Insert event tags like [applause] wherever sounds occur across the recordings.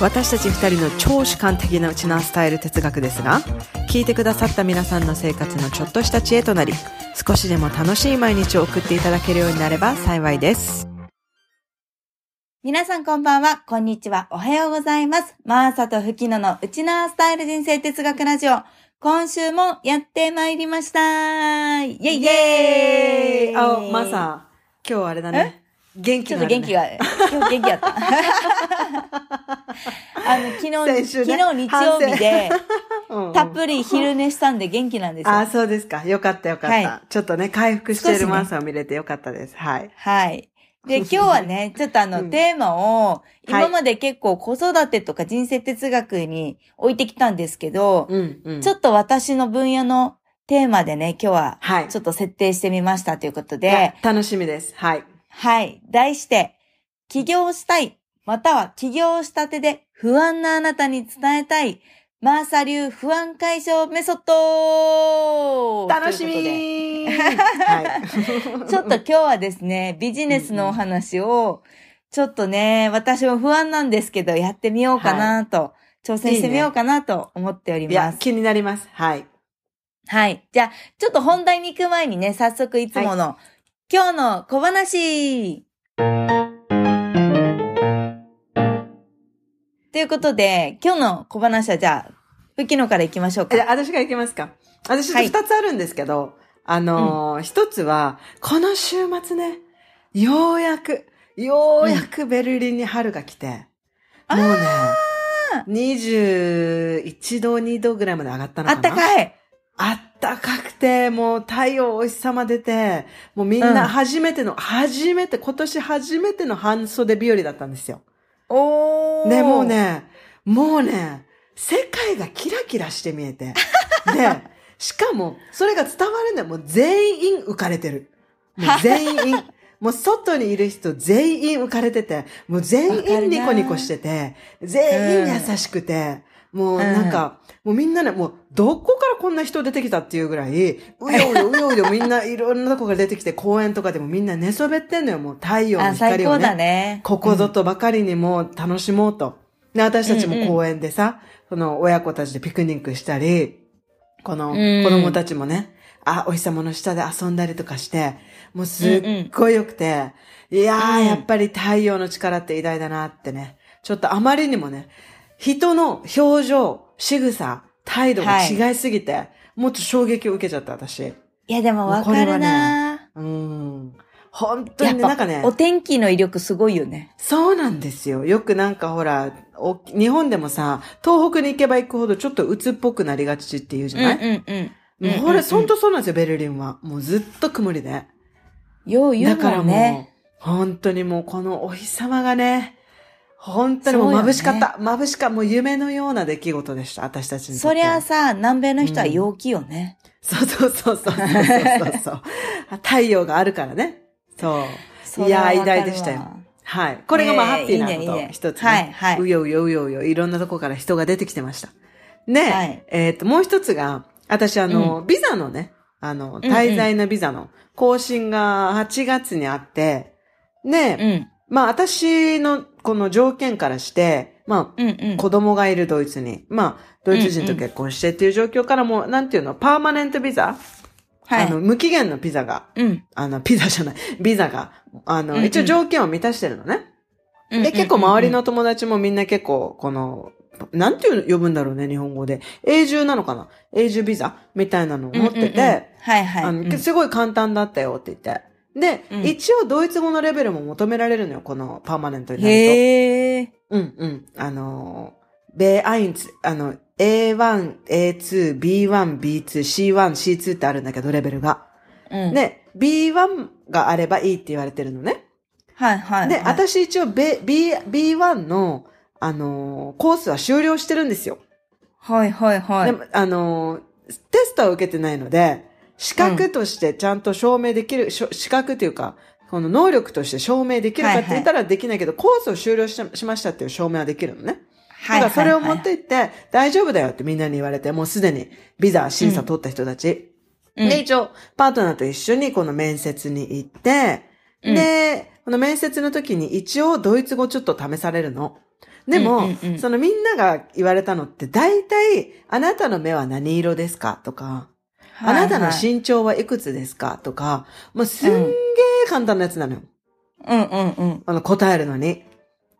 私たち二人の超主観的なウチナースタイル哲学ですが、聞いてくださった皆さんの生活のちょっとした知恵となり、少しでも楽しい毎日を送っていただけるようになれば幸いです。皆さんこんばんは、こんにちは、おはようございます。マーサとフキノのウチナースタイル人生哲学ラジオ。今週もやってまいりましたイェイイイェイイあ、マサ、今日あれだね。元気ちょっと元気が、今日元気だった。[laughs] あの、昨日、ね昨日日曜日で、うんうんたっぷり昼寝したんで元気なんですよ。あ、そうですか。よかったよかった。はちょっとね、回復してるマンさんを見れてよかったです。はい。はい。で、今日はね、ちょっとあの、うんテーマを、はい今まで結構子育てとか人生哲学に置いてきたんですけど、うん、うん。ちょっと私の分野のテーマでね、今日ははい。ちょっと設定してみましたということいやで、楽しみです。はい。はい。題して、起業したい、または起業したてで不安なあなたに伝えたい、マーサ流不安解消メソッド楽しみはい。[laughs] ちょっと今日はですね、ビジネスのお話を、ちょっとね、私も不安なんですけど、やってみようかなと、挑戦してみようかなと思っております。気になります。はい。はい。じゃあ、ちょっと本題に行く前にね、早速いつもの、今日の小話。ということで、今日の小話はじゃあ、ふきのから行きましょうか。じゃあ、私が行きますか。私、はい。二つあるんですけど、あのー一つは、この週末ね、ようやく、ようやくベルリンに春が来て、うんもうねあ、21度、2度ぐらいまで上がったのあかな。ったかいあったかくて、もう太陽お日様出て、もうみんうんな初めての、初めて、今年初めての半袖日和だったんですよ。おー。で、もう。ね、もうね、世界がキラキラして見えて。[laughs] で、しかも、それが伝わるんだよ。もう全員浮かれてる。もう全員。もう外にいる人全員浮かれてて、もう全員ニコニコしてて、全員優しくて、もうなんか、もうみんなね、もうどこからこんな人出てきたっていうぐらい、うようよ [laughs] うようよみんないろんなとこから出てきて公園とかでもみんな寝そべってんのよ。もう太陽の光を高だね。ね。ここぞとばかりにもう楽しもうと。で、私たちもうんうん公園でさ、その親子たちでピクニックしたり、このうん子供たちもね、あ、お日様の下で遊んだりとかして、もうすっごい良くて、いやー、うんやっぱり太陽の力って偉大だなってね。ちょっとあまりにもね、人の表情、仕草、態度が違いすぎて、もっと衝撃を受けちゃった、私。いや、でもわかるな、うん。本当にね、なんかね、お天気の威力すごいよね。そうなんですよ。よくなんかほら、お日本でもさ、東北に行けば行くほどちょっと鬱っぽくなりがちって言うじゃない、うんうんうん。もうほら、ほんとそうなんですよ、ベルリンは。もうずっと曇りで。よう言うだからももんね。う、本当にもうこのお日様がね、本当にもう眩しかった。眩しかもう夢のような出来事でした、私たちにとそ。りゃさ、南米の人は陽気よね。そうそうそうそうそうそうそう。太陽があるからね。そう。いやー、偉大でしたよ。はい。これがまあ、えーハッピーなこと、一つね。はいはいうようようようよ、いろんなとこから人が出てきてました。で、はいえっ、と、もう一つが、私あの、ビザのね、あの、うん滞在のビザの更新が8月にあって、で、うん。まあ、私のこの条件からして、まうんうんあ、。子供がいるドイツに、まあ、ドイツ人と結婚してっていう状況からも、なんていうの、パーマネントビザ、はい。あの、無期限のビザが、うん。あの、ピザじゃない、ビザが、あの、うんうん一応条件を満たしてるのね。うんで、結構周りの友達もみんな結構、この、なんていうの呼ぶんだろうね、日本語で。永住なのかな？永住ビザみたいなのを持ってて、うんうんうんはいはい。すごい簡単だったよって言って。で、うん一応ドイツ語のレベルも求められるのよ、このパーマネントになるへえ。と。うんうん。あのー、B1、あの、A1、A2、B1、B2、C1、C2 ってあるんだけど、レベルが。うん。で、B1 があればいいって言われてるのね。はいはい。で、はい、私一応 B、B1 の、あのーコースは終了してるんですよ。はいはいはい。でも、あのー、テストは受けてないので、資格としてちゃんと証明できる、しょ資格っていうか、この能力として証明できるかって言ったらできないけど、コースを終了ししましたっていう証明はできるのね。はいだからそれを持っい。て行って、大丈夫だよってみんなに言われて、もうすでにビザ審査取った人たち。うんで、一応、パートナーと一緒にこの面接に行って、うんで、この面接の時に一応ドイツ語ちょっと試されるの。でも、うんうんうんそのみんなが言われたのって、大体、あなたの目は何色ですかとか、あなたのはいはい身長はいくつですか？とか、もうすんげー簡単なやつなのよ。うんうんうんあの、答えるのに。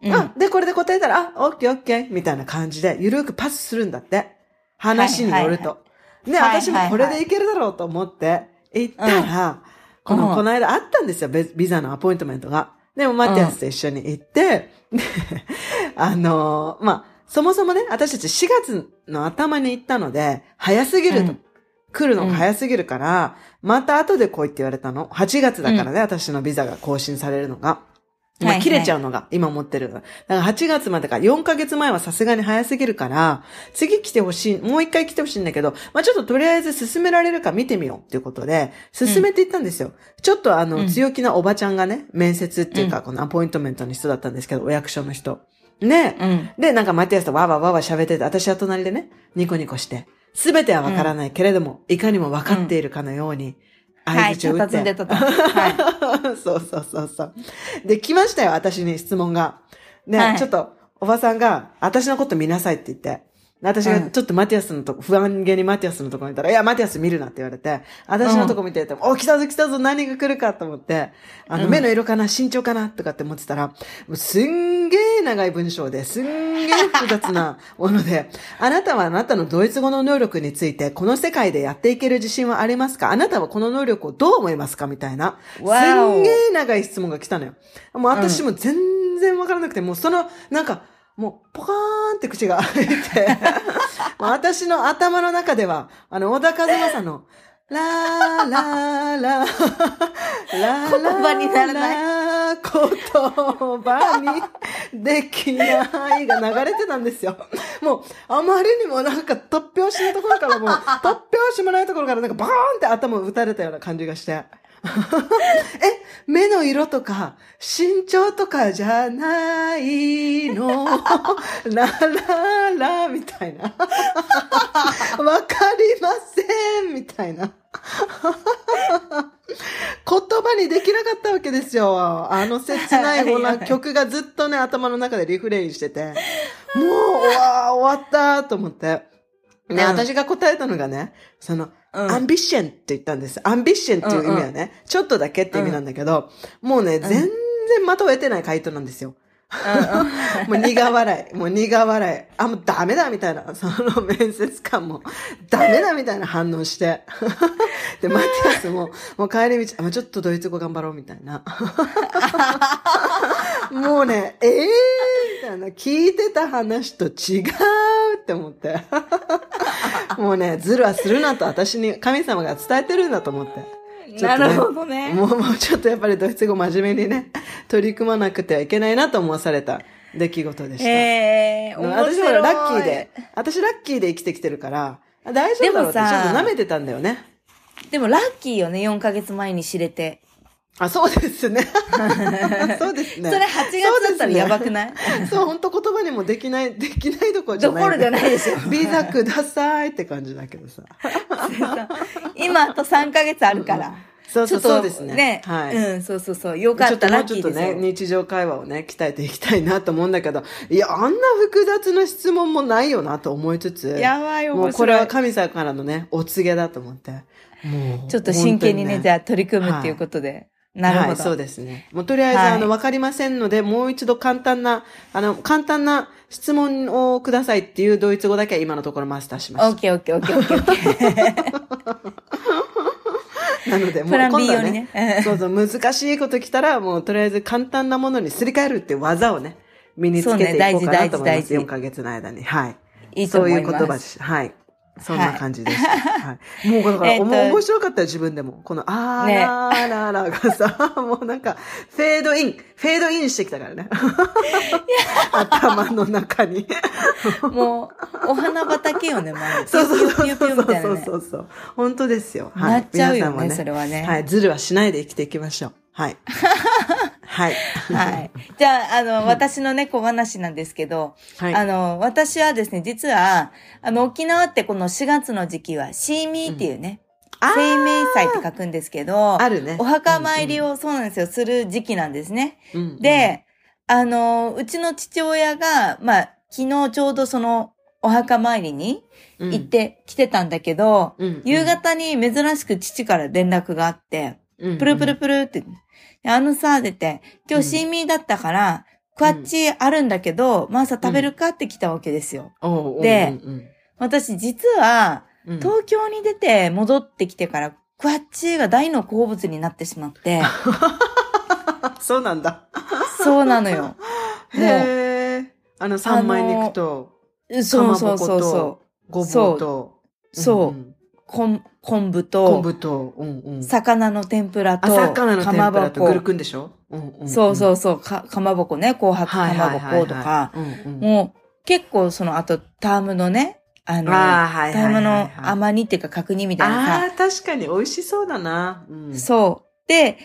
うん。あ、で、これで答えたら、あ、オッケーオッケーみたいな感じで、ゆるくパスするんだって。話に乗ると。で、はいはい私もこれでいけるだろうと思って、行ったら、この、うんこの間あったんですよ、ベビザのアポイントメントが。でも、マティアスと一緒に行って、で、[laughs] あのーまあ、そもそもね、私たち4月の頭に行ったので、早すぎると。うん来るのが早すぎるから、また後で来いって言われたの。8月だからね、私のビザが更新されるのが。まあ、切れちゃうのが、今持ってる。だから8月までか、4ヶ月前はさすがに早すぎるから、次来てほしい、もう一回来てほしいんだけど、まあちょっととりあえず進められるか見てみようっていうことで、進めていったんですよ。ちょっとあの、うん強気なおばちゃんがね、面接っていうか、このアポイントメントの人だったんですけど、お役所の人。ね、うん。で、なんかマティアスとわーわーわーわー喋ってて、私は隣でね、ニコニコして、すべてはわからないけれども、いかにもわかっているかのように、はい、相槌を打って。佇んでたと。はい。[laughs] そうそうそうそう。で、来ましたよ、私に質問が。で、はいちょっと、おばさんが、私のこと見なさいって言って、私がうん。ちょっとマティアスのとこ、不安げにマティアスのとこにいたら、いや、マティアス見るなって言われて、私のとこ見てて、お、来たぞ来たぞ、何が来るかと思って、あの、うん。目の色かな、身長かなとかって思ってたら、もうすんげー長い文章で、すんげー複雑な [laughs] もので、あなたはあなたのドイツ語の能力について、この世界でやっていける自信はありますか？あなたはこの能力をどう思いますか？みたいな。すんげー長い質問が来たのよ。もう私も全然わからなくて、もうその、なんか、もう、ポカーンって口が [laughs] 開いて、[laughs] 私の頭の中では、あの、小田和正の、[laughs] ラーラーラー、ラー言葉にならない？い。言葉にできないが流れてたんですよ。もう、あまりにもなんか突拍子のところからもう、突拍子もないところからなんかバーンって頭を打たれたような感じがして。[laughs] え、目の色とか、身長とかじゃないの？[laughs] ラララみたいな。[laughs] わかりませんみたいな。言葉にできなかったわけですよ。あの切ないほら曲がずっとね、頭の中でリフレインしてて。もう、うわー終わったと思って。ね、うん私が答えたのがね、その、うんアンビッションって言ったんです。アンビッションっていう意味はね、ちょっとだけって意味なんだけど、もうね、全然的を得てない回答なんですよ。もう苦笑い。もう苦笑い。あ、もうダメだみたいな。その面接官も、ダメだみたいな反応して。で、マティアスも、もう帰り道、あ、もうちょっとドイツ語頑張ろうみたいな。もうね、ええー、みたいな。聞いてた話と違うって思って。[laughs] もうね、ズルはするなと私に神様が伝えてるんだと思って。[laughs] ねなるほどね。もう、もうちょっとやっぱりドイツ語真面目にね、[laughs] 取り組まなくてはいけないなと思わされた出来事でした。ええー、面私白。はいラッキーで、私ラッキーで生きてきてるから、あ大丈夫だろうってちょでもさっと舐めてたんだよね。でもラッキーよね、4ヶ月前に知れて。あ、そうですね。[laughs] そうですね。それ8月だったらやばくない？そう、本当言葉にもできない、できないどころじゃない。どころじゃないでしょビザくださいって感じだけどさ。今あと3ヶ月あるから。そうそうちょっとそうですね。はい。うん、そうそうそう。よかった、ちょっともラッうちょっとね。日常会話をね、鍛えていきたいなと思うんだけど、いや、あんな複雑な質問もないよなと思いつつ、やばい、面白い。もうこれは神様からのね、お告げだと思って。もう。ちょっと真剣にね、じゃゃあ取り組むっていうことで。なるほど。はい、そうですね。もうとりあえず、はいあの、わかりませんので、もう一度簡単な、あの、簡単な質問をくださいっていうドイツ語だけは今のところマスターしましオッケーオッケーオッケーオッケーオッケー。た。なので、もう今度はねね。そうそう、難しいこと来たら、もうとりあえず簡単なものにすり替えるっていう技をね、身につけていこうかなと思います。ね大事大事大事4ヶ月の間に。はい。いいと思います。そういう言葉です。はい。そんな感じでした。はい。もうだから、えっ面白かったよ、自分でも。この、あーねらーらーらがさ、もうなんか、フェードイン、フェードインしてきたからね。頭の中に。もう、お花畑よね、もう。そうそうそうピューピューピューみたいなそうね。そうそう。本当ですよ。なっちゃうよね、皆さんもそれはね。はい。ズルはしないで生きていきましょう。はい。はい。はい。じゃあ、あの、私のね、小話なんですけど、はい。あの、私はですね、実は、あの、沖縄ってこの4月の時期は、シーミーっていうね、あー生命祭って書くんですけど、あるね。お墓参りを、そうなんですよ、する時期なんですね。うんうん、で、あの、うちの父親が、まあ、昨日ちょうどその、お墓参りにうん行っ、てきてたんだけど、うんうん夕、方に珍しく父から連絡があって、プルプルプルって、であのさ、出て、今日シーミーだったから、クワッチあるんだけど、マーサ食べるかって来たわけですよ。でうん私実は、東京に出て戻ってきてから、クワッチが大の好物になってしまって、[laughs] そうなんだ。そうなのよ。[laughs] へえ。あの、三枚肉と、そうそうそうそごぼうと、う。そう。昆昆布昆と、布と、うんうん。魚の天ぷらあ、と、魚の天ぷらとかまぼこ。グルクンでしょ？うんうん。そうそううそう、か、かまぼこね、紅白かまぼことか。もう結構その後、タームのね、あの、あーはいはいはいはいタームの甘煮っていうか角煮みたいなさ、ああ、確かに美味しそうだな。うん。そう。で、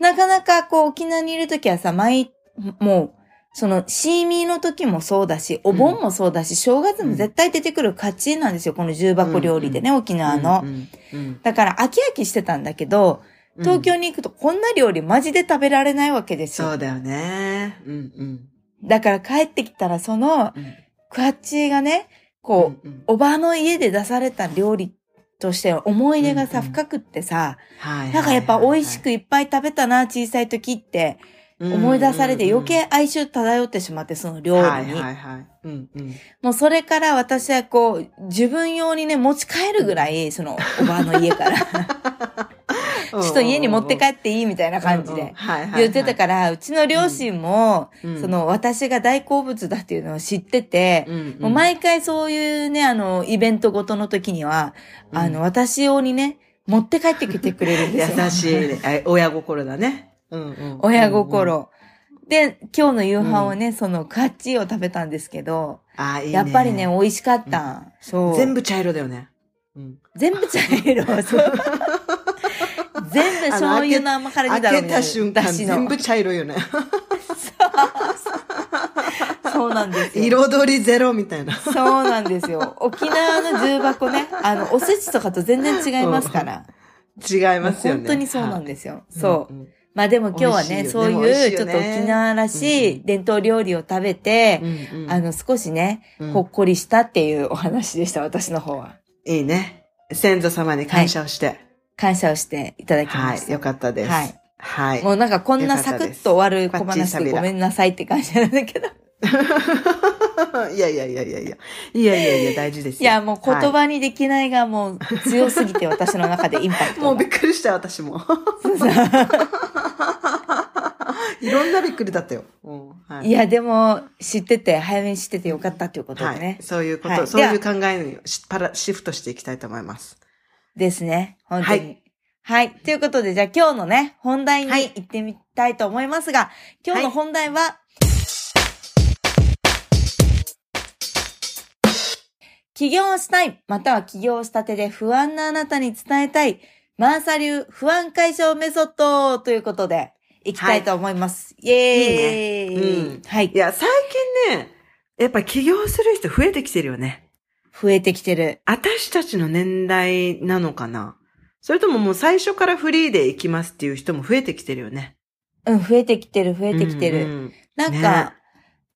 なかなかこう沖縄にいるときはさ、毎、もう、その、シーミーの時もそうだし、お盆もそうだし、正月も絶対出てくる価値なんですよ、この重箱料理でね、沖縄の。うん。うん。だから飽き飽きしてたんだけど、うん。東京に行くとこんな料理マジで食べられないわけですよ。そうだよね。うんうん。だから帰ってきたらその、うん。クワッチがね、こう、うんうん。おばあの家で出された料理として思い出がさ、うんうん。深くってさ、はい。なんかやっぱ美味しくいっぱい食べたな、小さい時って思い出されて余計哀愁漂ってしまって、その料理に。はいはいはい。うんうん。もうそれから私はこう、自分用にね、持ち帰るぐらい、そのおばあの家から、[laughs] ちょっと家に持って帰っていいみたいな感じで言ってたかから、うちの両親も、らそ、の私が大好物だっていうのを知ってて、うんもう毎回そういうね、あの、イベントごとの時には、うんあの、私用にね、持って帰ってきてくれるんですよ。[laughs] 優しい親心だね。うんうん親。心。で、今日の夕飯をね、そのカッチーを食べたんですけど、あ、いいね。やっぱりね、美味しかった。そう。全部茶色だよね。うん。全部茶色。[laughs] そう全部醤油の甘辛煮だろ開けた瞬間、全部茶色いよね。そうなんですよ。彩りゼロみたいな。そうなんですよ。沖縄の重箱ね、あの、おせちとかと全然違いますから。違いますよね。本当にそうなんす。ですよ。そう。んんまあでも今日はね、ねそういうちょっと沖縄らしうんい伝統料理を食べて、うんうんあの、少しね、うんほっこりしたっていうお話でした、私の方は。いいね。先祖様に感謝をして。感謝をしていただきはい。ました。よかったです。はい。はい。もうなんかこんなサクッと終わる小話でごめんなさいって感じなんだけど。[laughs] いやいやいやいやいや。いやいやいや、大事ですよ。いや、もう言は葉にできないがもう強すぎて私の中でインパクト [laughs] もうびっくりした、私も。[laughs] いろんなびっくりだったよ。うんはいや、でも知ってて、早めに知っててよかったということではいね。。そういうこと、はいそういう考えにしパラシフトしていきたいと思います。ですね。本当に。はい。ということで、じゃあ今日のね、本題にはい行ってみたいと思いますが、今日の本題は、起業したい、または起業したてで不安なあなたに伝えたい、マーサ流不安解消メソッドということで、行きたいと思います。イェーイいいねうんはいい。や、最近ね、やっぱ起業する人増えてきてるよね。増えてきてる。私たちの年代なのかなそれとももう最初からフリーで行きますっていう人も増えてきてるよね。うん、増えてきてる、増えてきてる。うんうんなんか、ね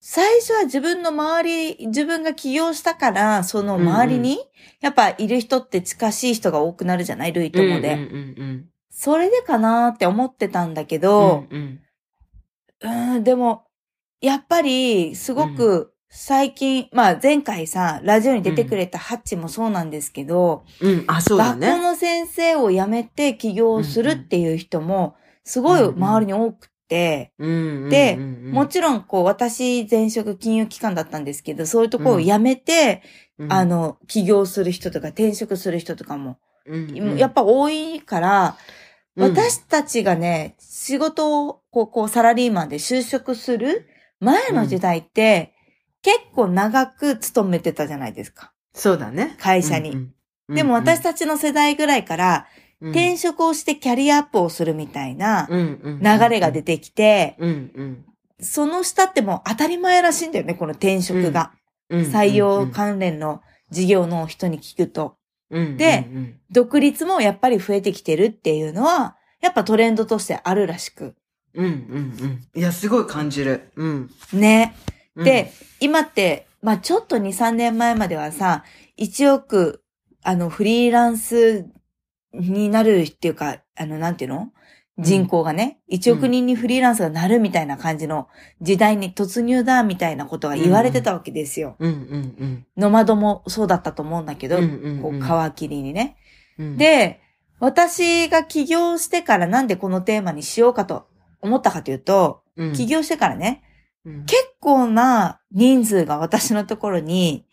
最初は自分の周り、自分が起業したから、その周りに、やっぱいる人って近しい人が多くなるじゃない類友で。うんうんうんそれでかなーって思ってたんだけうんど、うん。うん、でも、やっぱり、すごく、最近、まあ前回さ、ラジオに出てくれたハッチもそうなんですけど、うん。うん、あ、そうだね。学校の先生を辞めて起業するっていう人も、すごい周りに多くて、うんでうんうんうん。もちろん、こう、私、前職金融機関だったんですけど、そういうところを辞めて、うん。あ、の、起業する人とか転職する人とかも、うんうん。やっぱ多いから、うん。私たちがね、仕事を、こう、こう、サラリーマンで就職する前の時代って、結構長く勤めてたじゃないですか。そうだね。会社に。うんうん。でも私たちの世代ぐらいから、うん。転職をしてキャリアアップをするみたいな流れが出てきて、うんうん。その下ってもう当たり前らしいんだよね、この転職が。うん。採用関連の事業の人に聞くと。うんでうんうん独立もやっぱり増えてきてるっていうのは、やっぱトレンドとしてあるらしく。うんうんうんいや、すごい感じる。うん。ね。うんで、、今って、まあちょっと2、3年前まではさ、1億、あの、フリーランスになるっていうか、あの、なんていうの？人口がね、1億人にフリーランスがなるみたいな感じの時代に突入だみたいなことが言われてたわけですよ。ノマドもそうだったと思うんだけど、こう皮切りにね。うん。、で、私が起業してからなんでこのテーマにしようかと思ったかというと、起業してからね、うん、結構な人数が私のところに、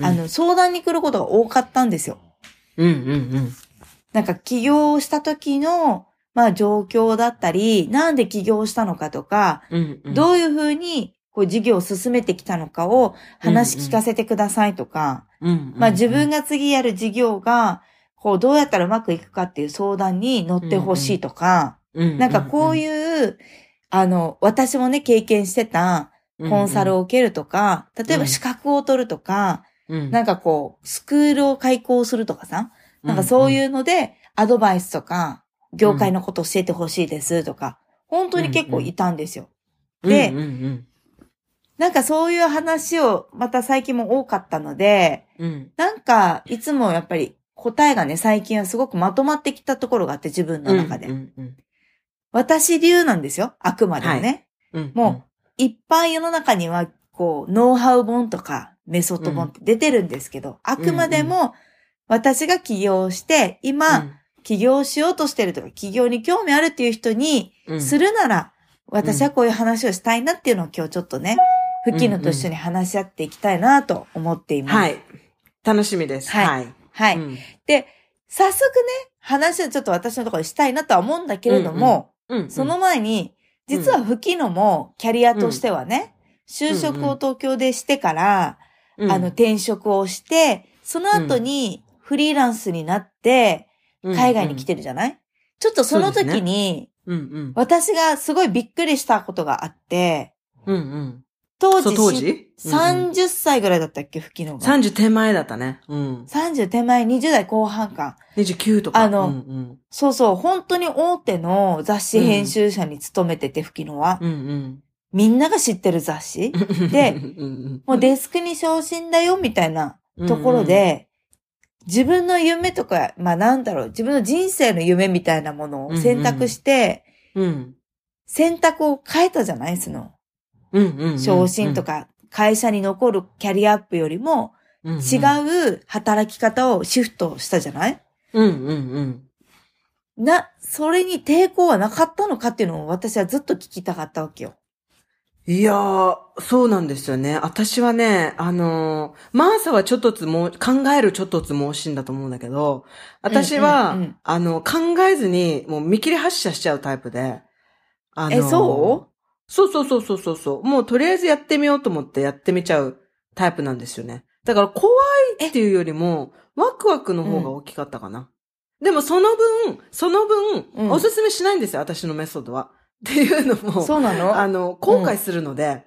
あの、相談に来ることが多かったんですよ。うんうんうん。なんか起業した時の、まあ状況だったり、なんで起業したのかとか、うんうん、どういうふうにこう事業を進めてきたのかを話聞かせてくださいとか、うんうんうん、まあ自分が次やる事業が、こうどうやったらうまくいくかっていう相談に乗ってほしいとか、うん、なんかこうういう、あの、私もね、経験してたコンサルを、を受けるとか、例えば資格を取るとか、うん、なんかこう、スクールを開講するとかさ、なんかそうういうので、アドバイスとか、業界のこと教えてほしいですとか、本当に結構いたんですよ。ん、でうんうんなんかそういう話をまた最近も多かったので、うん、なんかいつもやっぱり答えがね、最近はすごくまとまってきたところがあって自分の中で。うんうん私流なんですよ。あくまでもね。うん、もいっぱい世の中には、こう、ノウハウ本とかメソッド本って出てるんですけど、あくまでも私が起業して、今、起業しようとしてるとか、起業に興味あるっていう人にうん、するなら、私はこういう話をしたいなっていうのを今日ちょっとね、フキノと一緒に話し合っていきたいなと思っています。はい。楽しみです。はい。はい。はい。うん。で、早速ね、話をちょっと私のところでしたいなとは思うんだけれども、うん、その前に、実はフキノもキャリアとしてはね、就職を東京でしてから、うん、あの、転職をして、その後にフリーランスになって、海外に来てるじゃない、ちょっとその時に、うんうん。私がすごいびっくりしたことがあって、うんうん。当時当時？30歳ぐらいだったっけ、フキノが。?30 手前だったね。うん。30手前、20代後半か。29とか。あのうんうん。そうそう、本当に大手の雑誌編集者に勤めてて、フキノは。うんうん。みんなが知ってる雑誌？で [laughs] うんうん、もうデスクに昇進だよ、みたいなところで、自分の夢とか、まあなんだろう、自分の人生の夢みたいなものを選択して、うん、選択を変えたじゃない？その、うんうんうん。昇進とか、会社に残るキャリアアップよりも、うんうん、違う働き方をシフトしたじゃない？うんうんうん。な、それに抵抗はなかったのかっていうのを私はずっと聞きたかったわけよ。いやー、そうなんですよね。私はね、あのーマーサはちょっとつも、考えるちょっとつ盲信だと思うんだけど、私は、うんうんうんあの、考えずに、もう見切り発車しちゃうタイプで。あのーえそう？そうそうそうそうそう。もうとりあえずやってみようと思ってやってみちゃうタイプなんですよね。だから怖いっていうよりも、ワクワクの方が大きかったかな。でもその分、その分、うんおすすめしないんですよ、私のメソッドは。っていうのも、そうなの？あの、後悔するので、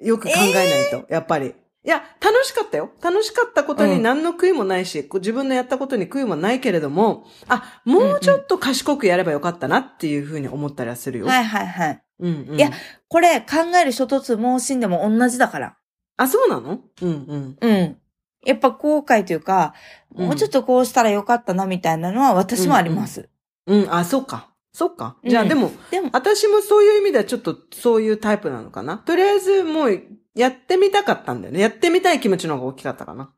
よく考えないと、やっぱり。いや、楽しかったよ。楽しかったことに何の悔いもないし、こう自分のやったことに悔いもないけれども、あ、もうちょっと賢くやればよかったなっていうふうに思ったりはするよ。はいはいはい。うんうん。いやこれ考える諸突盲信でも同じだから。あ、そうなの？うんうん。うん。やっぱ後悔というか、うんもうちょっとこうしたらよかったなみたいなのは私もあります。うん、あ、そうか。そうか。じゃあ、うんでも、でも、私もそういう意味ではちょっとそういうタイプなのかな？とりあえずもうやってみたかったんだよね。やってみたい気持ちの方が大きかったかな。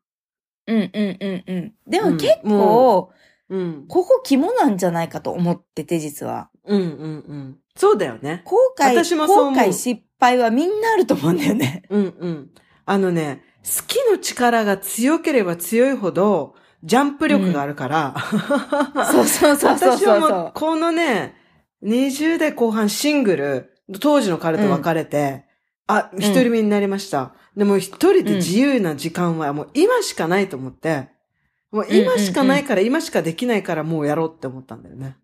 うんうんうんうん。でうんも結構、もうん。ここ肝なんじゃないかと思ってて、実は。うんうんうん。そうだよね。後悔、私もそう後悔失敗はみんなあると思うんだよね。うんうん。あのね、好きの力が強ければ強いほど、ジャンプ力があるから。そうそうそうそう私そう。はもう、このね、20代後半シングル、当時の彼と別れて、あ、一人目になりました。でも一人で自由な時間はもう今しかないと思って、もう今しかないから、今しかできないからもうやろうって思ったんだよね。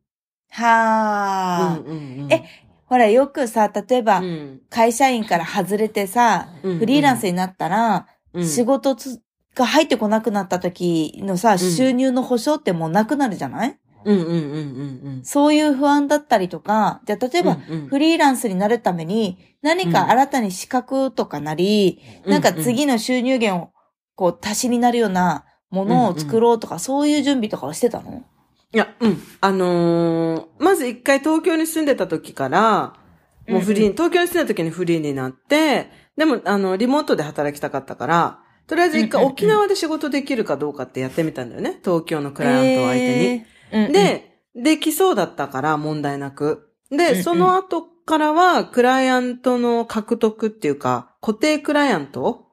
はあ、うんうんうん、えほら、よくさ、例えば、うん。会社員から外れてさ、うん。フリーランスになったら、うん。仕事つが入ってこなくなった時のさ、収入の保証ってもうなくなるじゃない？うんうんうんうんうん。そういう不安だったりとか、じゃあ例えば、うんうん。フリーランスになるために何か新たに資格とかなり、なんか次の収入源をこう足しになるようなものを作ろうとか、そういう準備とかをしてたの？いや、うん。あのーまず一回東京に住んでた時から、もうフリー、うん東京に住んだ時にフリーになって、でも、あの、リモートで働きたかったから、とりあえず一回沖縄で仕事できるかどうかってやってみたんだよね。東京のクライアントを相手に。で、できそうだったから問題なく。で、その後からは、クライアントの獲得っていうか、固定クライアント？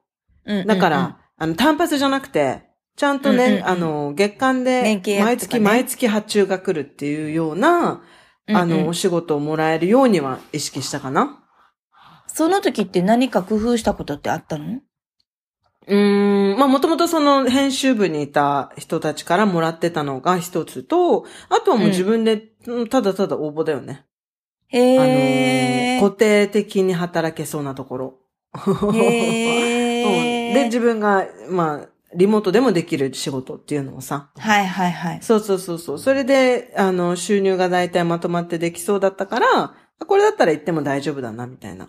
だから、あの、単発じゃなくて、ちゃんとね、あの、月間で毎月毎月発注が来るっていうような、あの、お仕事をもらえるようには意識したかな。その時って何か工夫したことってあったの？うーん、まあもともとその編集部にいた人たちからもらってたのが一つと、あとはもう自分で、うんただただ応募だよね。へあのえ。ー固定的に働けそうなところ。へー [laughs] うんで、自分が、まあ、リモートでもできる仕事っていうのをさ。はいはいはい。そうそうそうそう。それで、あの、収入が大体まとまってできそうだったから、これだったら行っても大丈夫だな、みたいな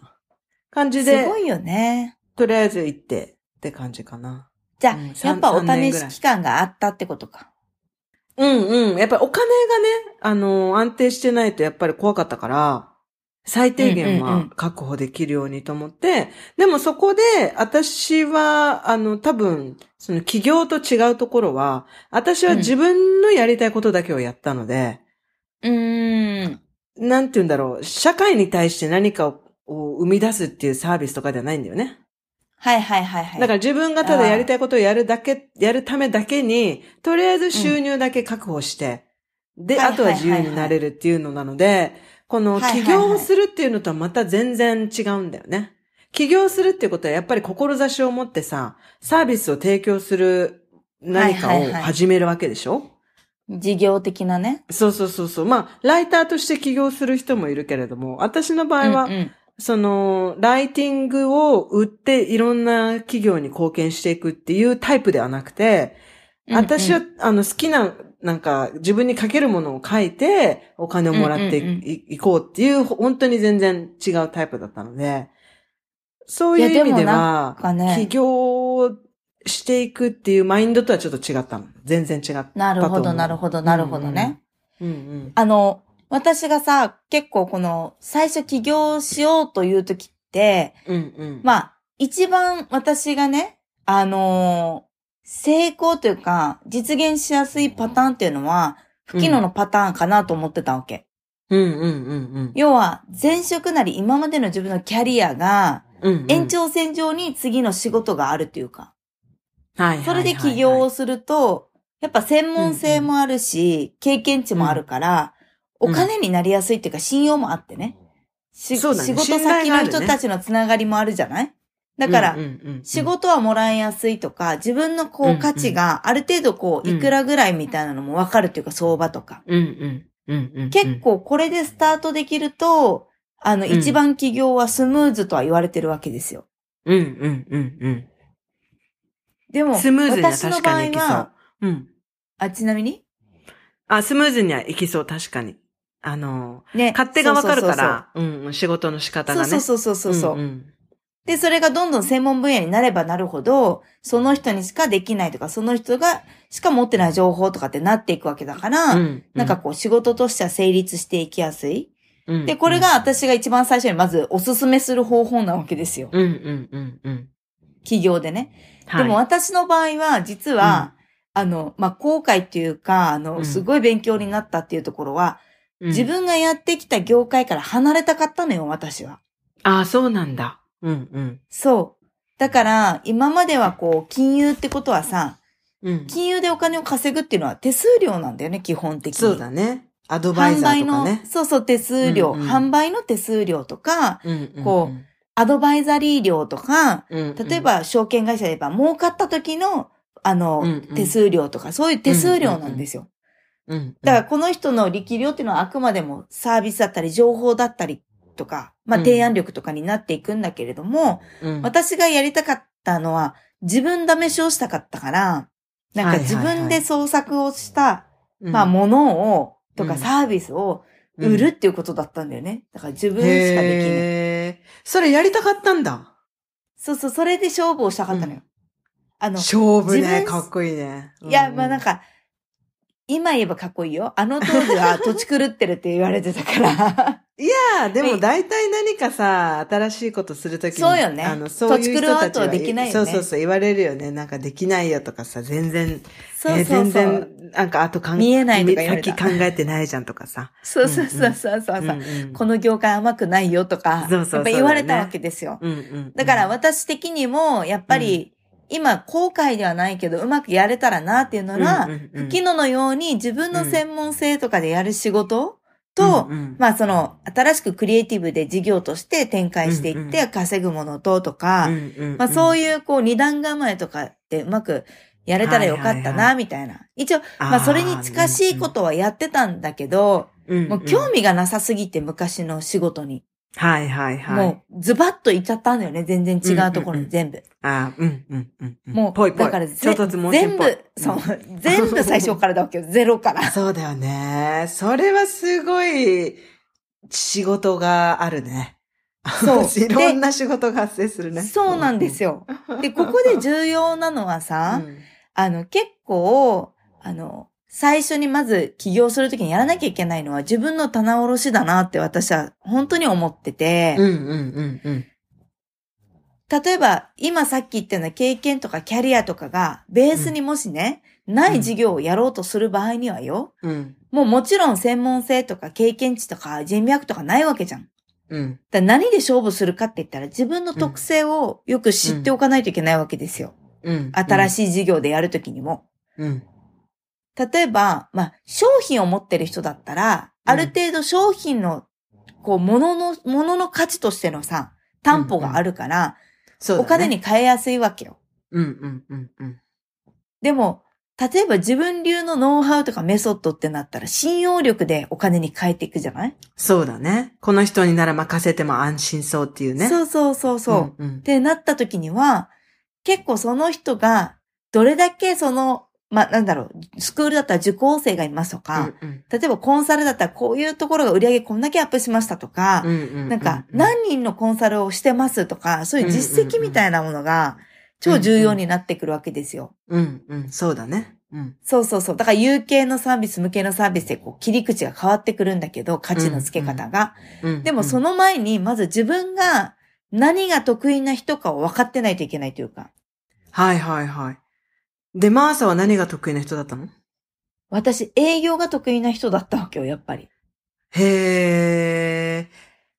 感じすで、ごいよね。とりあえず行ってって感じかな。じゃあ、うんやっぱお試し期間があったってことか。うんうん。やっぱりお金がね、あの、安定してないとやっぱり怖かったから、最低限は確保できるようにと思って、でもそこで、私は、あの、多分、その企業と違うところは、私は自分のやりたいことだけをやったので、うーん。なんて言うんだろう、社会に対して何かをを生み出すっていうサービスとかではないんだよね。はいはいはいはい。だから自分がただやりたいことをやるだけ、やるためだけに、とりあえず収入だけ確保して、で、はいあとは自由になれるっていうのなので、このはいはいはい起業をするっていうのとはまた全然違うんだよね。起業するっていうことはやっぱり志を持ってさ、サービスを提供する何かをはいはいはい始めるわけでしょ、事業的なね。そうそうそうそう。まあ、ライターとして起業する人もいるけれども、私の場合は、うんうんその、ライティングを売っていろんな企業に貢献していくっていうタイプではなくて、うんうん私は、あの、好きな、なんか、自分に書けるものを書いて、お金をもらってい,、うんうんうんいこうっていう、本当に全然違うタイプだったので、そういう意味では、んかね起業していくっていうマインドとはちょっと違ったの。全然違った。なるほどなるほどなるほどね。うんうん。あの、私がさ、結構この、最初起業しようという時って、うんうん。まあ、一番私がね、あのー成功というか、実現しやすいパターンっていうのは、不機能のパターンかなと思ってたわけ。うんうんうん要は、前職なり今までの自分のキャリアが、うん。うんうん延長線上に次の仕事があるっていうか、はいそれで起業をすると、やっぱ専門性もあるし、経験値もあるから、うんお金になりやすいっていうか信用もあってね。しそうだね仕事先の人たちのつながりもあるじゃない？だからうん、うんうんうん仕事はもらいやすいとか、自分のこう価値がある程度こう、うんいくらぐらいみたいなのもわかるっていうか、相場とか。うんうんうんうんうん。結構これでスタートできると、あの、うん一番企業はスムーズとは言われてるわけですよ。うんうんうんうん。でも、スムーズには私の確場合かにいきそうは、。うん。あ、ちなみに？あ、スムーズにはいきそう、確かに。あの、ね。勝手がわかるかそうそうら、うんうん、仕事の仕方がね。そうそうそうそうそうそう。んんで、それがどんどん専門分野になればなるほど、その人にしかできないとか、その人がしか持ってない情報とかってなっていくわけだから、うんなんかこう仕事としては成立していきやすい。うんで、これが、私が一番最初にまずおすすめする方法なわけですよ。うんうんうんうん。企業でね。はいでも、私の場合は、実は、あの、まあ、後悔っていうか、あの、うんすごい勉強になったっていうところは、自分がやってきた業界から離れたかったのよ、私は。ああ、そうなんだ。うんうん。そう。だから、今まではこう、金融ってことはさ、うん。金融でお金を稼ぐっていうのは手数料なんだよね、基本的に。そうだね。アドバイザー販売の、とかね。そうそう、手数料、うんうん販売の手数料とか、うんうんこアドバイザリー料とか、うんうん例え、ば証券会社で言えば儲かった時の、あの、うんうん手数料とか、そういう手数料なんですよ。うんうん、だからこの人の力量っていうのはあくまでもサービスだったり、情報だったりとか、まあうん提案力とかになっていくんだけれども、うん、私がやりたかったのは自分試しをしたかったから、なんか自分で創作をした、うんまあ物を、とうんかサービスを売るっていうことだったんだよね。だから自分しかできない。へーそれやりたかったんだ。そうそう、それで勝負をしたかったのよ。あの、勝負ね。かっこいいね。いや、まあなんか、今言えばかっこいいよ。あの当時は土地狂ってるって言われてたから。[laughs] いや、でも大体何かさ、新しいことするときに。そうよねあの、そういう人たちはできないよねそうそうそう、言われるよね。なんかできないよとかさ、全然、そうそうそう。え全然、なんかあと考見えないとか先考えてないじゃんとかさ。そうそうそうそうそう。うんうんこの業界甘くないよとか、そうそうそうやっぱ言われたわけですよ。うんうん。だから私的にも、やっぱり、今、後悔ではないけど、うまくやれたらなっていうのは、うんうのように自分の専門性とかでやる仕事と、うんうんまあその、新しくクリエイティブで事業として展開していっうんて稼ぐものととか、まあそういいうこう二段構えとかってうまくやれたらよかったな、みたいな。一応、まあそれに近しいことはやってたんだけど、うん、もう興味がなさすぎて昔の仕事に。はいはいはい。もうズバッといっちゃったんだよね。全然違うところに全部。あーうんうんうんうん。もう、ぽいぽいだから全部、そう、全部最初からだわけよ。ゼロから。[laughs] そうだよね。それはすごい仕事があるね。そう [laughs] いろんな仕事が発生するね。そうなんですよ。で、ここで重要なのはさ、うんあの、結構、あの、最初にまず起業するときにやらなきゃいけないのは自分の棚卸しだなって私は本当に思ってて、うんうんうんうん。例えば今さっき言ったような経験とかキャリアとかがベースにもしね、ない事業をやろうとする場合にはよ、うん。もうもちろん専門性とか経験値とか人脈とかないわけじゃん。うん。だ何で勝負するかって言ったら自分の特性をよく知っておかないといけないわけですよ。うん。新い。しい事業でやるときにも。うん。例えば、まあ、商品を持ってる人だったら、うんある程度商品の、こう、物の、物の価値としてのさ、担保があるから、そうだね。お金に変えやすいわけよ。うんうんうんうん。でも、例えば自分流のノウハウとかメソッドってなったら、信用力でお金に変えていくじゃない？そうだね。この人になら任せても安心そうっていうね。そうそうそうそう。うんうん。ってなった時には、結構その人が、どれだけその、まあ、なんだろう、スクールだったら受講生がいますとか、うんうん例えばコンサルだったらこういうところが売り上げこんだけアップしましたとか、うんうんうん。なんか何人のコンサルをしてますとか、そういう実績みたいなものが超重要になってくるわけですよ。うんうん。そうだね。うん。そうそうそう。だから有形のサービス、無形のサービスでこう切り口が変わってくるんだけど、価値の付け方が。うん。でもその前に、まず自分が何が得意な人かを分かってないといけないというか。はいはいはい。で、マーサは何が得意な人だったの？私、営業が得意な人だったわけよ、やっぱり。へ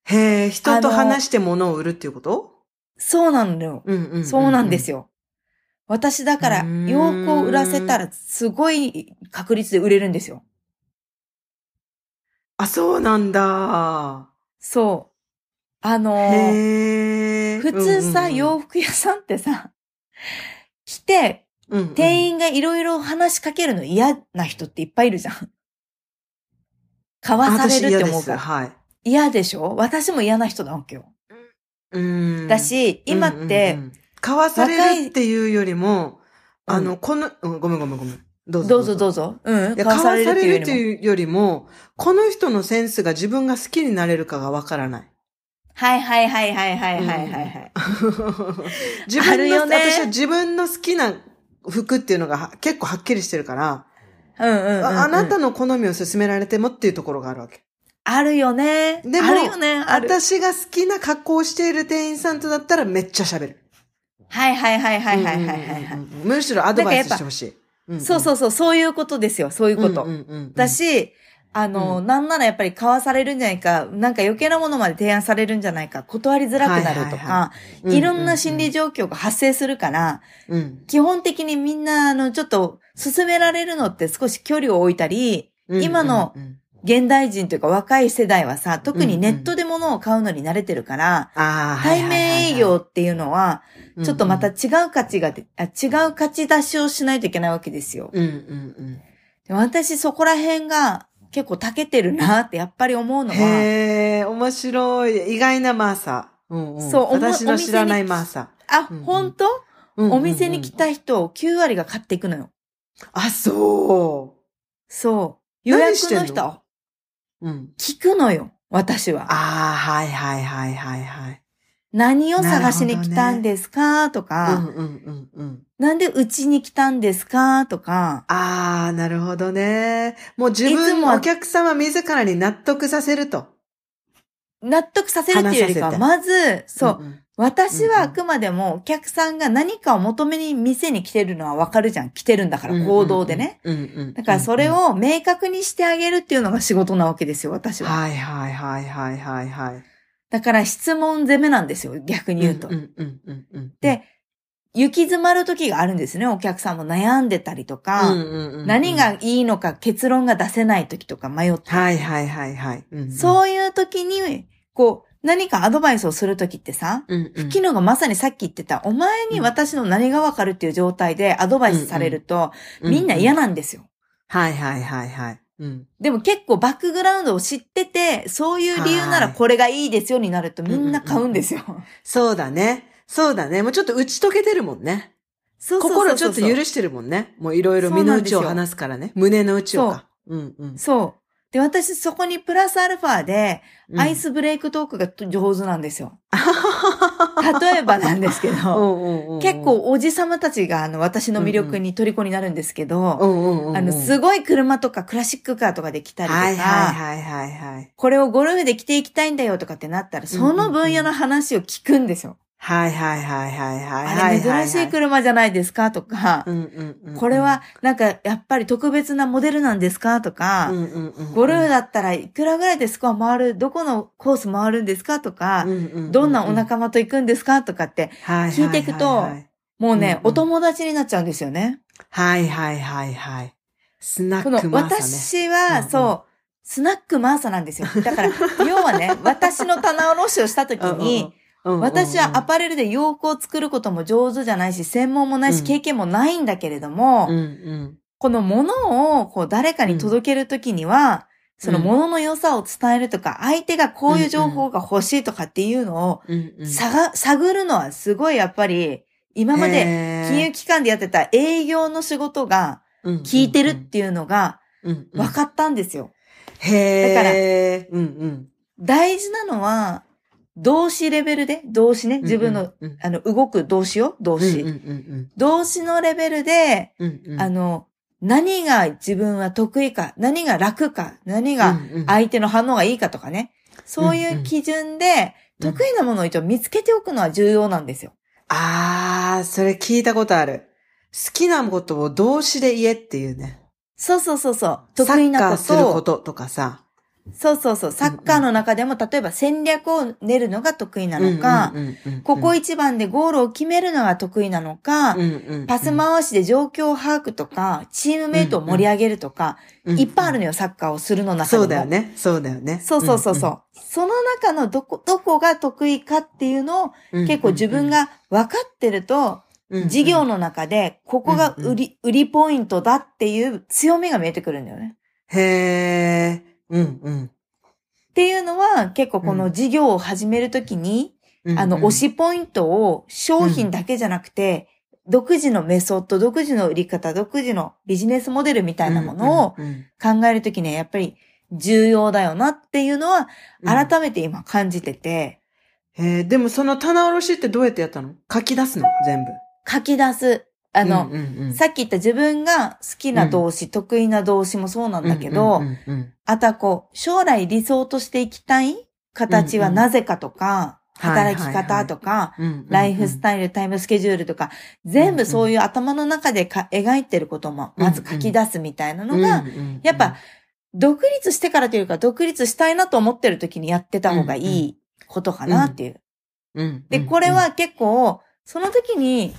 ー。へー。人と話して物を売るっていうこと？そうなのよ。うんうん。そうなんですよ。よ。私だから、洋服を売らせたら、すごい確率で売れるんですよ。あ、そうなんだ。そう。あのー。普通さ、洋服屋さんってさ、来て、店員がいろいろ話しかけるの嫌な人っていっぱいいるじゃん。[laughs] かわされるって思うから。はい、嫌でしょ？私も嫌な人なわけよ。うん、だし、今って、ううんうん、かわされるっていうよりも、あの、この、うん、ごめんごめんごめん。どうぞどうぞ。どうぞうん。かわされるっていうよりも、この人のセンスが自分が好きになれるかがわからない。はいはいはいはいはいはいはい、はい。[laughs] 自分の、ね、私は自分の好きな服っていうのが結構はっきりしてるから、うんうんうんうん、あ。あなたの好みを勧められてもっていうところがあるわけ。あるよね。でも、あるよね。私が好きな格好をしている店員さんとだったらめっちゃ喋る。はいはいはいはいはいはい、はいむしろアドバイスしてほしい、うんうん。そうそうそう、そういうことですよ。そういうこと。うんうんうんうん、だし、あの、うなんならやっぱり買わされるんじゃないか、なんか余計なものまで提案されるんじゃないか、断りづらくなるとかは、いろんな心理上。状況が発生するから、うん。基本的にみんな、あの、ちょっと、進められるのって少し距離を置いたり、うん今のうんうん現代人というか若い世代はさ、特にネットで物を買うのに慣れてるから、ああ、対面営業っていうのは、業ちょっとまた違う価値がで、あ違う価値出しをしないといけないわけですよ。うんうんで私そこら辺が結構長けてるなってやっぱり思ううん。のは、へえ、面白い。意外なマーサ。うんうん、そう私の知らないマーサ。あ、うんうん本当、うんうんうんお店に来た人9割が買っていくのよ。あ、そう。そう。予約のの人はうん。聞くのよ。私は。ああ、はいはいはいはいはい。何を探しに来たんですか、とうか、んうんうんうん。なんでうちに来たんですか？とか、ああ、なるほどね。もう自分、もお客様自らに納得させると。納得させるっていうよりかまず、そう、んん私はあくまでもお客さんが何かを求めに店に来てるのはわかるじゃん。来てるんだから、行動でね。。だからそれ、を明確にしてあげるっていうのが仕事なわけですよ、私は。はいはいはいはいはいはい。だから質問攻めなんですよ、逆に言うと。で、行き詰まる時があるんですね、お客さんも悩んでたりとか、何がいいのか結論が出せない時とか迷って、はいはいはいはい。うんうんそういう時に、こう、何かアドバイスをする時ってさ、うんうん昨日がまさにさっき言ってた、お前に私の何がわかるっていう状態でアドバイスされると、みんな嫌な。なんですよ。はいはいはいはい。うん。でも結構バックグラウンドを知ってて、そういう理由ならはいこれがいいですよになるとみんな買うんですよ。そうだね。そうだね。もうちょっと打ち解けてるもんね。そうそうそうそう心ちょっと許してるもんね。もういろいろ身の内を話すからね。胸の内をか。うんうん。そう。で、私そこにプラスアルファで、うんアイスブレイクトークが上手なんですよ。[laughs] 例えばなんですけど、結、構おじさまたちがあの私の魅力に虜になるんですけど、うんうんうんうん、あの、すごい車とかクラシックカーとかで来たりとか、はいはいはいはいはい。これをゴルフで着ていきたいんだよとかってなったら、その分野の話を聞くんですよ。はいはいはいはいはいあはい。れ珍しい車じゃないですか？とか。これはなんかやっぱり特別なモデルなんですか？とか、ゴルフだったらいくらぐらいでスコア回る、どこのコース回るんですか？とか、どんなお仲間と行くんですか？とかって、聞いていくとはい。はいはいはいもうね、お友達になっちゃうんですよね。はいはいはいはい。スナックマーサね。私は、そう、スナックマーサなんですよ。だから、要はね、[laughs] 私の棚卸しをした時に、うんうんうん、私はアパレルで洋服を作ることも上手じゃないし、専門もないし、うん。経験もないんだけれども、うんうん。このものをこう誰かに届けるときには、そのものの良さを伝えるとか、相手がこういう情報が欲しいとかっていうのを、探、探るのはすごいやっぱり、今までで金融機関でやってた営業の仕事が効いてるっていうのが分分かったんですよ。へだからーうんうん。大事なのは、動詞レベルで、動詞ね、自分の、うんうんあの、動く動詞よ、動詞。うんうん動詞のレベルで、うんうん、あの、何が自分は得意か、何が楽か、何が相手の反応がいいかとかね。そういう基準で、うん得意なものを一応見つけておくのは重要なんですよ。あー、それ聞いたことある。好きなことを動詞で言えっていうね。そうそうそうそう。サッカー得意なこすることを。ととかさ。そうそうそう。サッカーの中でも、例えば戦略を練るのが得意なのか、ここ一番でゴールを決めるのが得意なのか、パス回しで状況を把握とか、チームメイトを盛り上げるとか、いっぱいあるのよ、サッカーをするの中でも。そうだよね。そうだよね。そうそうそうそう。その中のどこ、どこが得意かっていうのを。結構自分が分かってると、事業の中でここが売り、売りポイントだっていう強みが見えてくるんだよね。へー。うんうん。っていうのは結構この事業を始めるときに、うん。あの、推しポイントを商品だけじゃなくて、独自のメソッド、独自の売り方、独自のビジネスモデルみたいなものをうんうん考えるときにはやっぱり重要だよなっていうのはうん。改めて今感じてて、へー。でもその棚卸しってどうやってやったの？書き出すの？全部。書き出す。あの、うんうんうん。さっき言った自分が好きな動詞、得意な動詞もそうなんだけど、うんうんうんあとはこう、将来理想としていきたい形はなぜかとか、働き方とか、うんうんうんライフスタイル、タイムスケジュールとか、全部そういう頭の中でか描いてることも、まず書き出すみたいなのが、、やっぱ、独立してからというか、独立したいなと思ってる時にやってた方がいいことかなっていう。うん。で、これは結構、その時に、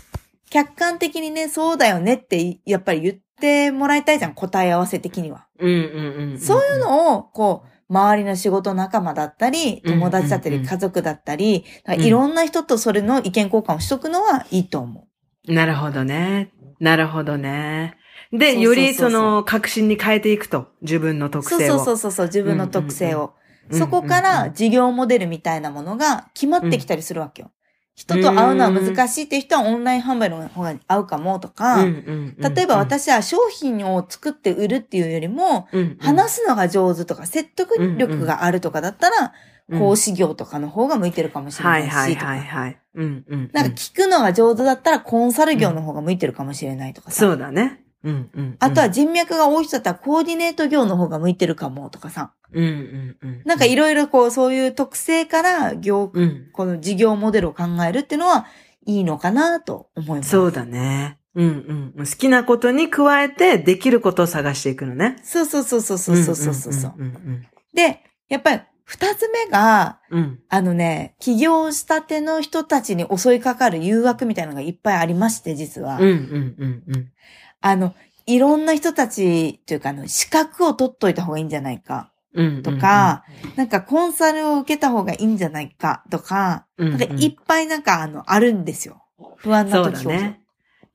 客観的にね、そうだよねって、やっぱり言ってもらいたいじゃん、答え合わせ的には。うん、うん、うんうん。そういうのを、こう、周りの仕事仲間だったり、うん友達だったり、家族だったり、いろんな人とそれの意見交換をしとくのはいいと思なるほどね。なるほどね。で、よりその、確信に変えていくと。自分のう。特性を。そうそうそうそう、自分の特性を。そこから事業モデルみたいなものが決まってきたりするわけよ。人と会うのは難しいっていう人はオンライン販売の方が合うかもとか、例えば、私は商品を作って売るっていうよりも、話すのが上手とか説得力があるとかだったら、うん講師業とかの方が向いてるかもしれはないいし、はいはいはい。うんうん。なんか聞くのが上手だったらコンサル業の方が向いてるかもしれないとかさ。そうだね。うんうん。あとは、人脈が多い人だったらコーディネート業の方が向いてるかもとかさ。うんうんうん。なんかいろいろこうそういう特性から業、うん。この事業モデルを考えるっていうのはいいのかなと思います。そうだね。うんうん。好きなことに加えて、できることを探していくのね。そうそうそうそうそうそうそうそう。うんうんで、やっぱり二つ目が、うん。うん。あのね、起業したての人たちに襲いかかる誘惑みたいなのがいっぱいありまして、実は。うんうんうんうん。あの、いろんな人たちというか、あの、資格を取っといた方がいいんじゃないか。うん。とか、なんかコンサルを受けた方がいいんじゃないかとか、うんうん、なんかいっぱいなんかあの、あるんですよ。不安なそう時だね。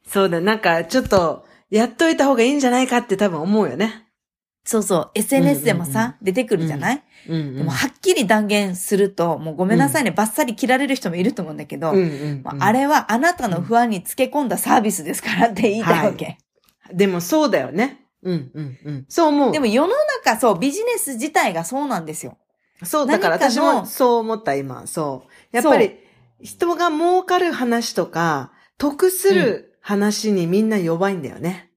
そうだ、なんかちょっと、やっといた方がいいんじゃないかって多分思うよね。そうそう。SNS でもさ、出てくるじゃない、うんうん。でも、はっきり断言すると、もうごめんなさいね、バッサリ切られる人もいると思うんだけど、ああれはあなたの不安につけ込んだサービスですからって言いたいわけ。でもそうだよね。うんうんうん。そう思う。でも世の中、そう、ビジネス自体がそうなんですよ。そう、だから私もそう思った今、そう。やっぱり、人が儲かる話とか、得する話にみんな弱いんだよね。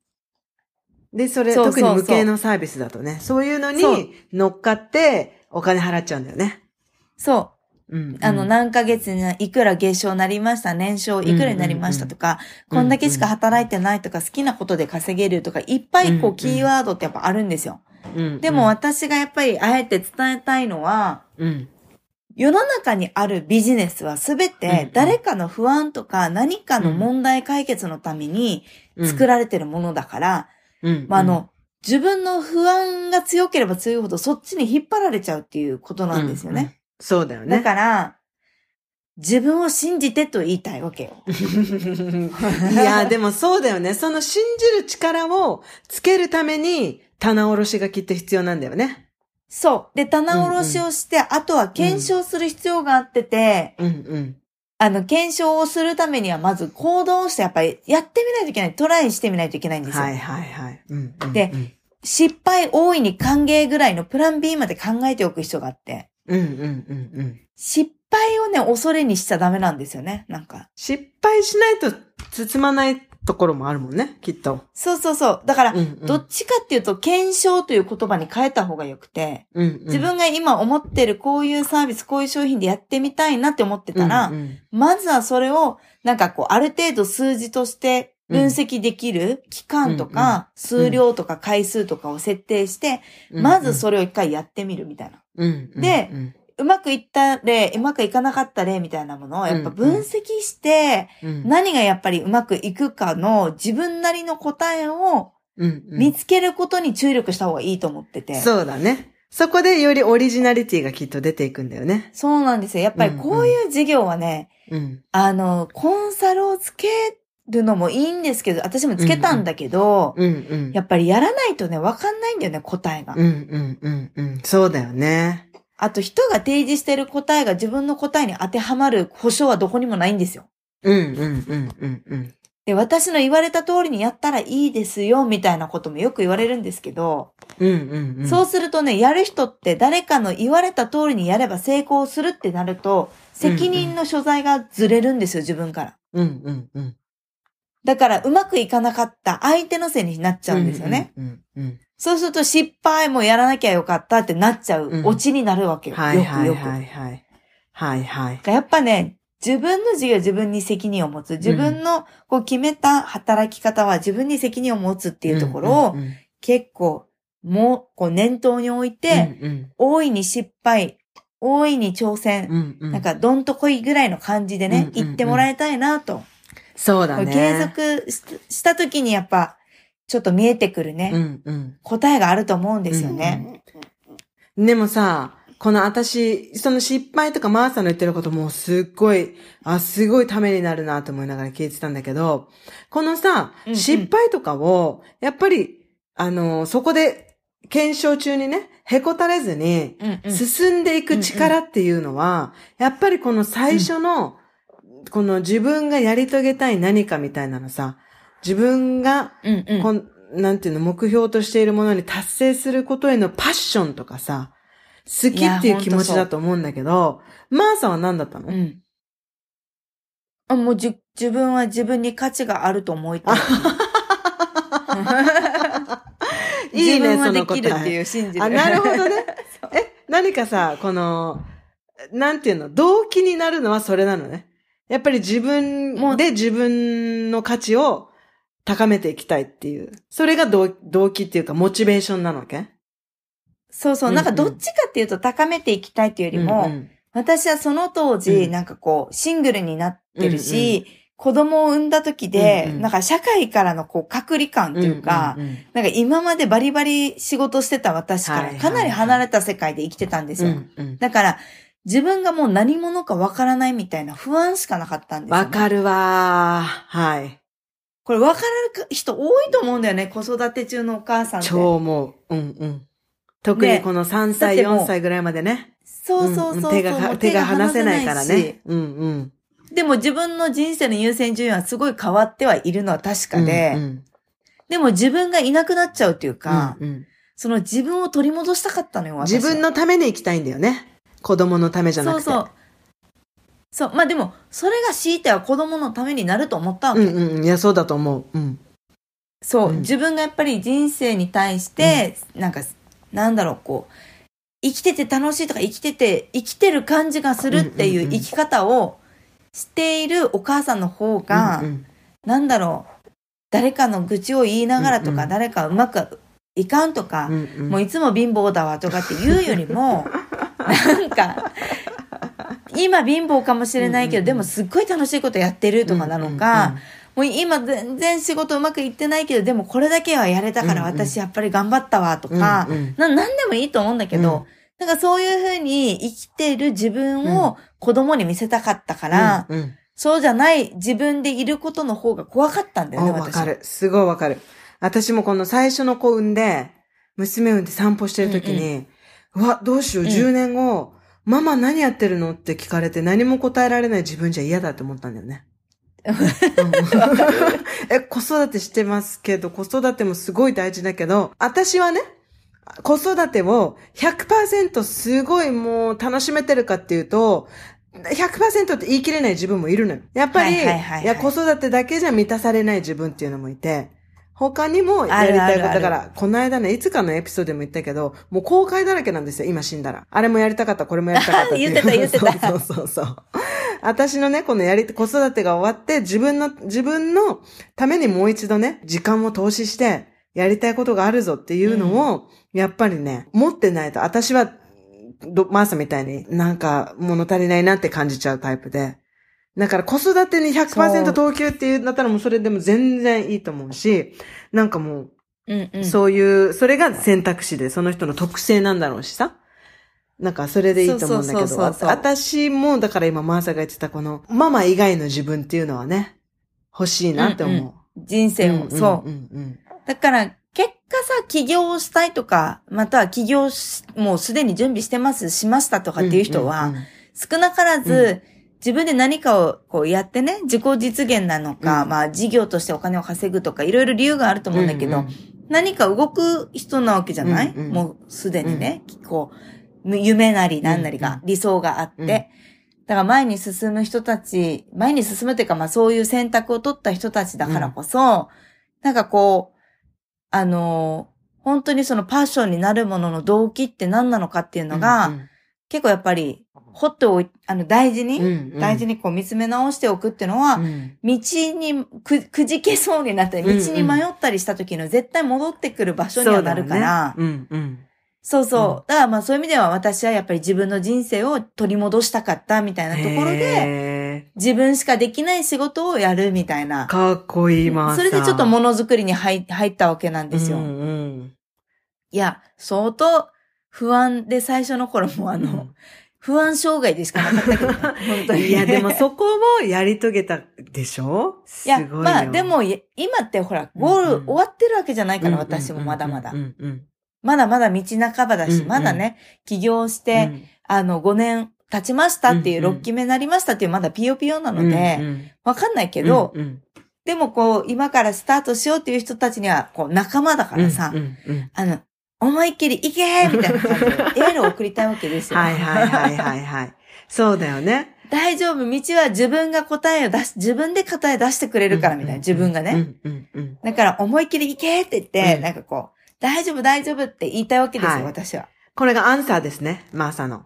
で、それ、そうそうそう特に無形のサービスだとね、そういうのに乗っかってお金払っちゃうんだよね。そう。うん、あの、何ヶ月にいくら月賞なりました、年賞いくらになりましたとか、うんうんこんだけしか働いてないとか、好きなことで稼げるとか、いっぱいこうん。うんう、キーワードってやっぱあるんですよ。うん。でも、私がやっぱりあえて伝えたいのは、うん、世の中にあるビジネスはすべうんうん。て誰かの不安とか何かの問題解決のために作られてるものだから、うん、まあ、あの、自分の不安が強ければ強いほどそっちに引っ張られちゃうっていうことなんですよね。うんうんそうだよね。だから、自分を信じてと言いたいわけよ。[laughs] いや、でもそうだよね。その信じる力をつけるために、棚卸しがきっと必要なんだよね。そう。で、棚卸しをして、あとは検証する必要があってて、うんうん。あの、検証をするためにはまず行動をして、やっぱりやってみないといけない。トライしてみないといけないんですよ。はいはいはい。うんうんで失敗大いに歓迎ぐらいのプラン B まで考えておく必要があって、うんうんうんうん。失敗をね、恐れにしちゃダメなんですよね。なんか。失敗しないと包まないところもあるもんね、きっと。そうそうそう。だから、うんうんどっちかっていうと、検証という言葉に変えた方がよくて、うんうん自分が今思ってるこういうサービス、こういう商品でやってみたいなって思ってたら、うんうんまずはそれを、なんかこう、ある程度数字として分析できる期間とか、数量とか回数とかを設定して、うんまずそれを一回やってみるみたいな。うんうんでうんうまくいった例、うまくいかなかった例みたいなものをやっぱ分析して、うん何がやっぱりうまくいくかの自分なりの答えをうんうん見つけることに注力した方がいいと思ってて。そうだね。そこでよりオリジナリティがきっと出ていくんだよね。そうなんですよ。やっぱりこういう事業はね、うん。あの、コンサルをつけるのもいいんですけど、私もつけたんだけど、うんうん。やっぱりやらないとね、わかんないんだよね、答えが。うんうんうんうん。そうだよね。あと、人が提示してる答えが自分の答えに当てはまる保証はどこにもないんですよ。うんうんうんうんうん。で、私の言われた通りにやったらいいですよ、みたいなこともよく言われるんですけど、うんうんうん。そうするとね、やる人って誰かの言われた通りにやれば成功するってなると、責任の所在がずれるんですよ、自分から。うんうんうん。だから、うまくいかなかった相手のせいになっちゃうんですよね。うんうんうん。そうすると失敗もやらなきゃよかったってなっちゃううんオチになるわけよ。はいはい。はいはい。はいはい。やっぱね、自分の事業自分に責任を持つ。自分のこう決めた働き方は自分に責任を持つっていうところを結構もう、こう念頭に置いて、うん大いに失敗、大いに挑戦、うんうんなんかどんとこいぐらいの感じでね、言ってもらいたいなと。そうだね。継続しした時にやっぱ、ちょっと見えてくるね、うんうん。答えがあると思うんですよね。でもさ、この私、その失敗とかマーサの言ってることもすっごい、あ、すごいためになるなと思いながら聞いてたんだけど、このさ、うんうん失敗とかを、やっぱり、あの、そこで検証中にね、へこたれずに、うんうん進んでいく力っていうのは、やっぱりこの最初の、この自分がやり遂げたい何かみたいなのさ、自分がうんうんこんなんていうの、目標としているものに達成することへのパッションとかさ、好きっていう気持ちだと思うんだけど、マーサは何だったの、うん。あ、もうじ、自分は自分に価値があると思いたい。[laughs] いいね、自分はでその答きるっていえ。う信じる。あ、なるほどね。[laughs] え、何かさ、この、なんていうの、動機になるのはそれなのね。やっぱり自分で自分の価値を高めていきたいっていう。それが動動機っていうか、モチベーションなのけ？そうそう。なんかどっちかっていうと高めていきたいっていうよりも、うんうん。私はその当時、うん。なんかこう、シングルになってるし、子供を産んだ時で、うんうん。なんか社会からのこう、隔離感というか、うんうんなんか今までバリバリ仕事してた私かはいはいはい。らかなり離れた世界で生きてたんですよ。うんうん。だから、自分がもう何者かわからないみたいな不安しかなかったんですよ、わかるわー。はい。これわかる人多いと思うんだよね、子育て中のお母さんって。超思う。うんうん。特にこの3歳、だってもう4歳ぐらいまでね。そうそうそうそう、ん手が手が離せないからしね。うんうん。でも自分の人生の優先順位はすごい変わってはいるのは確かで、うんうんでも自分がいなくなっちゃうっていうか、うんうんその自分を取り戻したかったのよ、私は自分のために生きたいんだよね。子供のためじゃなくて。そうそう。そう。まあでも、それが強いては子供のためになると思ったわけ。うんうんうん。いや、そうだと思う。うん。そう、うん自分がやっぱり人生に対して、なんか、なんだろう、こう、生きてて楽しいとか生きてて、生きてる感じがするっていううんうんうん生き方をしているお母さんの方が、うんうんなんだろう、誰かの愚痴を言いながらとか、うんうん誰かうまくいかんとか、うんうんもういつも貧乏だわとかって言うよりも、[laughs] なんか、今貧乏かもしれないけど、うんうんうん。でもすっごい楽しいことやってるとかなのか、もう今全然仕事うまくいってないけど、でもこれだけはやれたからうんうん。私やっぱり頑張ったわとか、うんうん。な、なんでもいいと思うんだけど、うん。なんかそういうふうに生きてる自分を子供に見せたかったから、うんうん。そうじゃない自分でいることの方が怖かったんだよね、あわ私。かる。すごいわかる。私もこの最初の子産んで、娘産んで散歩してる時に、うわ、どうしよう、うん10年後、ママ何やってるのって聞かれて何も答えられない自分じゃ嫌だって思ったんだよね。うん [laughs] え、子育てしてますけど、子育てもすごい大事だけど、私はね、子育てを100%すごいもう楽しめてるかっていうと、100%って言い切れない自分もいるのよ。やっぱり、はいはいはいはいいや、子育てだけじゃ満たされない自分っていうのもいて、他にもやありたいこと。だから、この間ね、いつかのエピソードでも言ったけど、もう後悔だらけなんですよ、今死んだら。あれもやりたかった、これもやりたかったっ。[laughs] 言ってた言ってたそうそうそうそう。私のね、このやり、子育てが終わって、自分の、自分のためにもう一度ね、時間を投資して、やりたいことがあるぞっていうのを、やっぱりね、持ってないと、私は、どマーサみたいになんか物足りないなって感じちゃうタイプで。だから子育てに100%投球っていうんだったらもうそれでも全然いいと思うし、なんかもうんうん。う、そういう、それが選択肢で、その人の特性なんだろうしさ。なんかそれでいいと思うんだけど、私もだから今マーサが言ってたこの、ママ以外の自分っていうのはね、欲しいなって思う。人生を、そう。うんうんだから、結果さ、起業をしたいとか、または起業し、もうすでに準備してます、しましたとかっていう人は、んんん少なからず、自分で何かをこうやってね、自己実現なのか、うん。まあ事業としてお金を稼ぐとか、いろいろ理由があると思うんだけど、うんうん何か動く人なわけじゃない、うんうん。もうすでにね、こう、夢なり何なりが、うん理想があって、うんだから前に進む人たち、前に進むというか、まあそういう選択を取った人たちだからこそ、なんかこう、あの、本当にそのパッションになるものの動機って何なのかっていうのが、うんうん結構やっぱり、ほっておい、あの、大事に、うんうん。大事にこう見つめ直しておくっていうのは、うん。道にく、くじけそうになったり、道に迷ったりした時の絶対戻ってくる場所にはなるから、そううんうん。そうそう。うん。だからまあそういう意味では私はやっぱり自分の人生を取り戻したかったみたいなところで、で、自分しかできない仕事をやるみたいな。かっこいい、まあそれでちょっとものづくりに入入ったわけなんですよ。うんうん。いや、相当不安で最初の頃もあの、不安障害でしかなかったけどね、本当に。いや、でもそこもやり遂げたでしょ？すいや。まあでも、い今ってほら、ゴールうんうん終わってるわけじゃないから、うんうんうんうん、私もまだまだ。う。んうん。まだまだ道半ばだし、うんうん。まだね、起業しうて、ん。あの、5年経ちましたっていう、うんうん6期目になりましたっていう、まだピヨピヨなのうんで、うん。わかんないけど、うんうん。でもこう、今からスタートしようっていう人たちには、こう、仲間だからさ、うんうんうん。あの、思いっきり行けーみたいな感じで、[laughs] エールを送りたいわけですよ。はいはいはいはいはい。そうだよね。大丈夫、道は自分が答えを出し、自分で答え出してくれるからみたいな、自分がね。だから思いっきり行けって言って、うんなんかこう、大丈夫大丈夫って言いたいわけですよ、はい私は。これがアンサーですね、マーサの。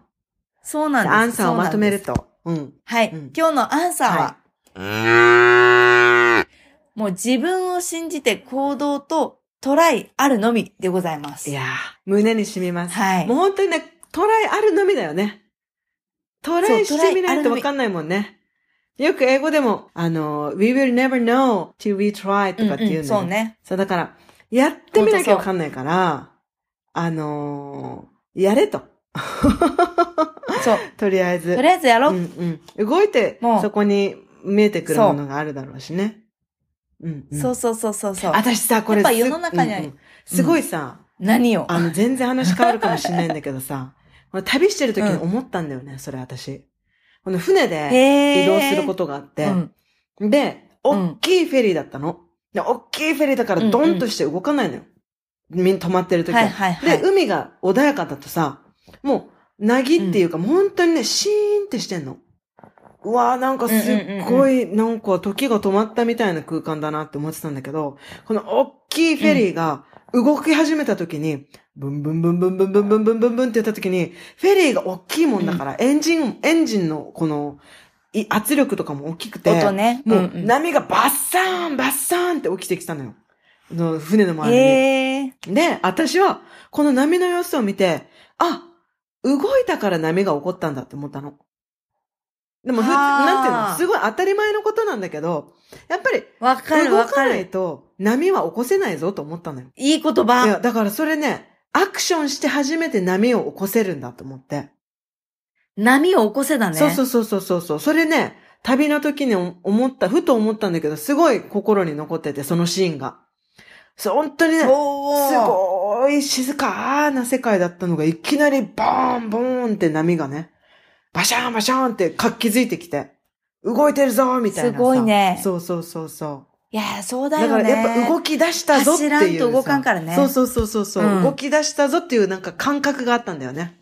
そうなんです。アンサーをまとめる。と。うん。はい、うん今日のアンサーは、はもう自分を信じて行動とトライあるのみでございます。いやー、胸に染みます。はいもう本当にね、トライあるのみだよね。トライしてみないとわかんないもんね。よく英語でも、あの、we will never know till we try とかって言うんだよ、んんそうね。そう、だから、やってみなきゃわかんないから、あのーやれと。[laughs] そう。とりあえず。とりあえずやろう。うんうん。動いても、うそこに見えてくるものがあるだろうしね。うん、うん。そうそうそうそうそう。私さ、これすやっぱ世の中にはうんうんすごいさ、何を？あの、全然話変わるかもしれないんだけどさ、[laughs] 旅してる時に思ったんだよね、それ私。この船でへ移動することとがあって、うん。で、うん大きいフェリーだったの。で、大きいフェリーだからドンとして動かないのよ。みんな止まってる時は。はいはいはい。で、海が穏やかだとさ、もう、なぎっていうか、本当にね、シーンってしてんの。うわーなんかすっごい、なんか時が止まったみたいな空間だなって思ってたんだけど、この大きいフェリーが動き始めた時に、ブンブンブンブンブンブンブンブンブンブンって言った時に、フェリーが大きいもんだから、エンジン、エンジンのこの、い圧力とかも大きくて、音ね。もう、波がバッサーンバッサーンって起きてきたのよ。の船の周りに。へえ。で、私は、この波の様子を見て、あ、動いたから波が起こったんだって思ったの。でもなんていうの、すごい当たり前のことなんだけど、やっぱり、わかる動かない。と波は起こせないぞと思ったのよ。いい言いや、葉。だからそれね、アクションして初めて波を起こせるんだと思って。波を起こせだね。そうそうそうそうそうそう。それね、旅の時に思った、ふと思ったんだけど、すごい心に残ってて、そのシーンが。そう、本当にね、すごい静かな世界だったのが、いきなりボーン、ボーンって波がね、バシャーン、バシャーンって活気づいてきて、動いてるぞみたいなさ。すごいねそうそうそうそいや、そうう。だからだよね。やっぱ動き出したぞっていうさ。走らんと動かんからねそうそうそうそうそう、うん動き出したぞっていうなんか感覚があったんだよね。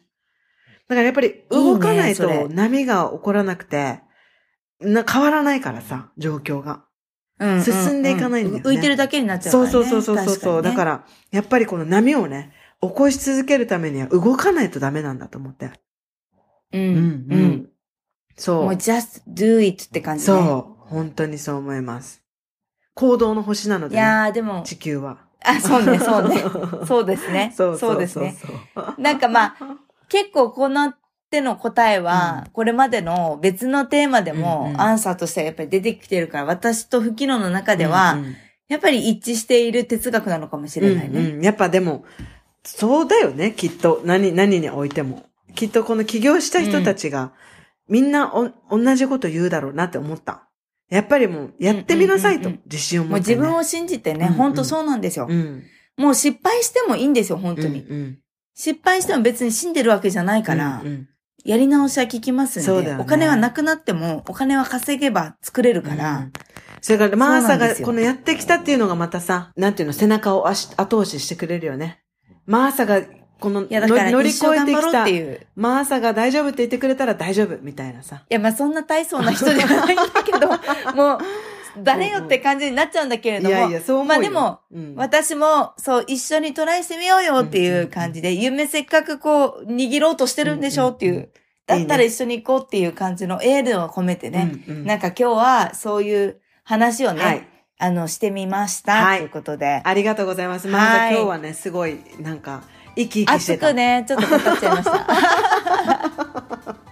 だからやっぱり動かないと波が起こらなくて、な変わらないからさ、状況が。うんうんうん進んでいかないんだよね浮いてるだけになっちゃうからね。そうそうそうそうそうそう、だ確から、やっぱりこの波をね、起こし続けるためには動かないとダメなんだと思って。にね。ううんん。うん。そう。もう just do it って感じね。そう。本当にそう思います。行動の星なのいで、ね、やー、でも、地球は。あ、そうね、そうね。[laughs] そうですね。そうそうですね。そう。なんかまあ、結構この手の答えは、これまでの別のテーマでうんもうんアンサーとしてやっぱり出てきてるから、私と吹き野の中では、うんうんやっぱり一致している哲学なのかもしれないね。うんうんやっぱでも、そうだよね、きっと。何、何においても。きっとこの起業した人たちが、みんなお同じこと言うだろうなって思った。やっぱりもう、やってみなさいと自信を持もうって、ね。自分を信じてね、うんうん本当そうなんですよ。うん。もう失敗してもいいんですよ、本当に。うんうん失敗しても別に死んでるわけじゃないから、うんうんやり直しは効きますんで、そうだよねお金はなくなっても、お金は稼げば作れるから、うんそれから、マーサがこのやってきたっていうのがまたさ、なんていうの、背中を足後押ししてくれるよね。マーサが、このいや、だから乗り越えてきたっていう。いマーサが大丈夫って言ってくれたら大丈夫みたいなさ。や、まあそんな大層な人じゃないんだけど、[laughs] もう、誰よって感じになっちゃうんだけれども。いやいや、そう思うよ。まあでも、うん、私も、そう、一緒にトライしてみようよっていう感じで、夢せっかくこう、握ろうとしてるんでしょうっていう。うんうんだったら一緒に行こうっていう感じのエールを込めてね。うんうんなんか今日はそういう話をね、はいあの、してみました。はいということで。ありがとうございます。まずはい今日はね、すごい、なんか、生き生きしてた。熱くね、ちょっとかかっちゃいました。[laughs]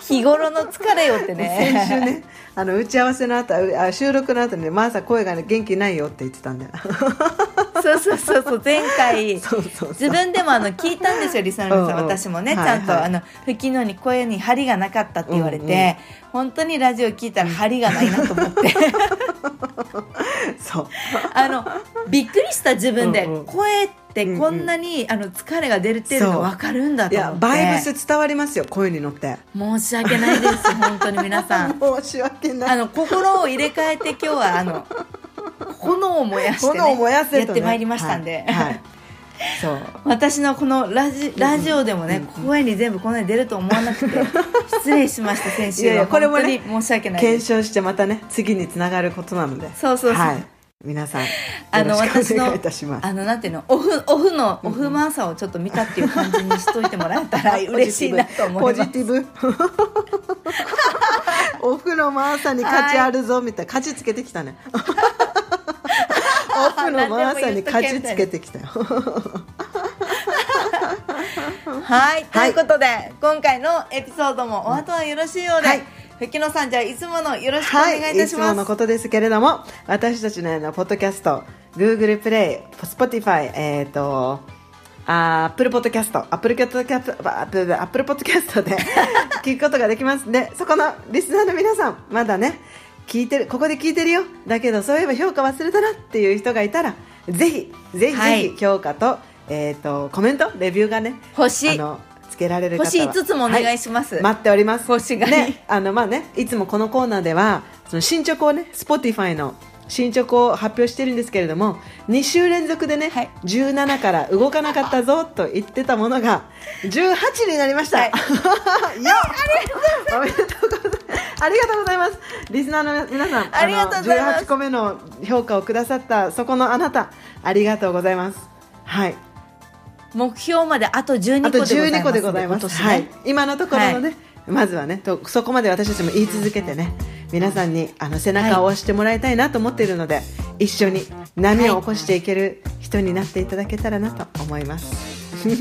日頃の疲れよってね。先週ね、あの、打ち合わせの後、あ収録の後にね、マーサ声がね、元気ないよって言ってたんだよ。そうそうそうそう、前回、[laughs] そうそうそう。自分でもあの聞いたんですよ、リスナーの皆さん。うんうん私もね、はいちゃんと、はいあの、吹きのに声に張りがなかったって言われて、うんうん本当にラジオ聞いたら張りがないなと思って、[laughs] [laughs] そう。あの、びっくりした自分で、うんうん声ってこんなに、あの疲れが出るっていうのがわかるんだと思って。バイブス伝わりますよ、声に乗って。申し訳ないです、本当に皆さん。[laughs] 申し訳ない。あの、心を入れ替えて今日は、あの、[laughs] 炎を燃やして、ね、やってまいりましたんで。はい。はいそう。私のこのラジラジオでもね、声に全部こんなに出ると思わなくて [laughs] 失礼しました先週はいやいやこれもね申し訳ない検証してまたね、次につながることなので。そうそうそうはい。皆さん、あの私の。あのなんていうのオフオフのオフマーサをちょっと見たっていう感じにしといてもらえたら [laughs] 嬉しいなと思いますポジティブ。オフ [laughs] のマーサに価値あるぞ、みたいな。価値つけてきたね。オフのマーサに価値つけてきたよ。はい、とはい。いうことで今回のエピソードもお後はよろしいようで、はい。吹野さんじゃあいつものよろしくおはい、願いいたします、い。つものことですけれども、私たちのようなポッドキャスト、Google Play、Spotify、えっ、と、アップルポッドキャスト、アップルポッドキャスト、アップルアップルポッドキャストで [laughs] 聞くことができます。んで、そこのリスナーの皆さん、まだね、聞いてる、ここで聞いてるよ。だけど、そういえば評価忘れたなっていう人がいたら、ぜひ、ぜひはい。ぜひ評価と、えっ、と、コメント、レビューがね、星あの、つけられる方は。星5つもお願いします、待っております。星がね、あのまあね、いつもこのコーナーではその進捗をね、Spotify の進捗を発表してるんですけれども、2週連続でね、はい。17から動かなかったぞと言ってたものが18になりました。はい。[laughs] よっおめでとうございます。ありがとうございます。リスナーの皆さん、ありがとうございます18個目の評価をくださったそこのあなた、ありがとうございます。はい。目標まであと12あと個でございます12個でございます。今年ねはい。今のところのね、まずはねと、そこまで私たちも言い続けてね、皆さんにあの背中を押してもらいたいなと思っているので、一緒に波を起こしていける人になっていただけたらなと思います。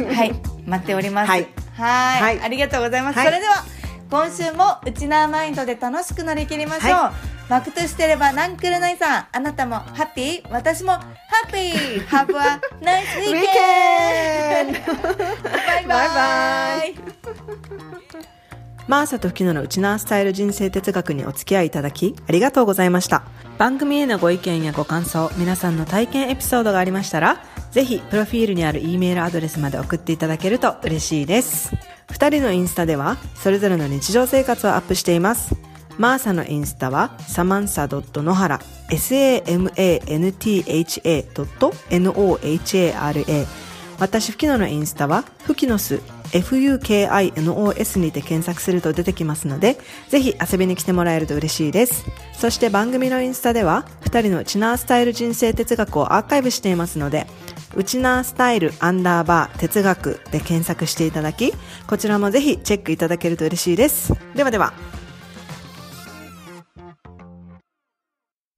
はい、待っております。はいはいはいありがとうございます。はいそれでは、今週もウチナーマインドで楽しく乗り切りましょう。はマクとしてればなんくるないさん、あなたもハッピー私もハッピー !Have a nice ウィ!ーケンドバイバイバイマーサとフキノのウチナースタイル人生哲学にお付き合いいただきありがとうございました。番組へのご意見やご感想、皆さんの体験エピソードがありましたら、ぜひプロフィールにある E メールアドレスまで送っていただけると嬉しいです。二人のインスタでは、それぞれの日常生活をアップしています。マーサのインスタは、サマンサ野原、samantha.nohara。私、フキノのインスタは、フキノス、FUKINOS にて検索すると出てきますので、ぜひ遊びに来てもらえると嬉しいです。そして番組のインスタでは、二人のチナースタイル人生哲学をアーカイブしていますので、ウチナースタイルアンダーバー哲学で検索していただき、こちらもぜひチェックいただけると嬉しいです。ではでは。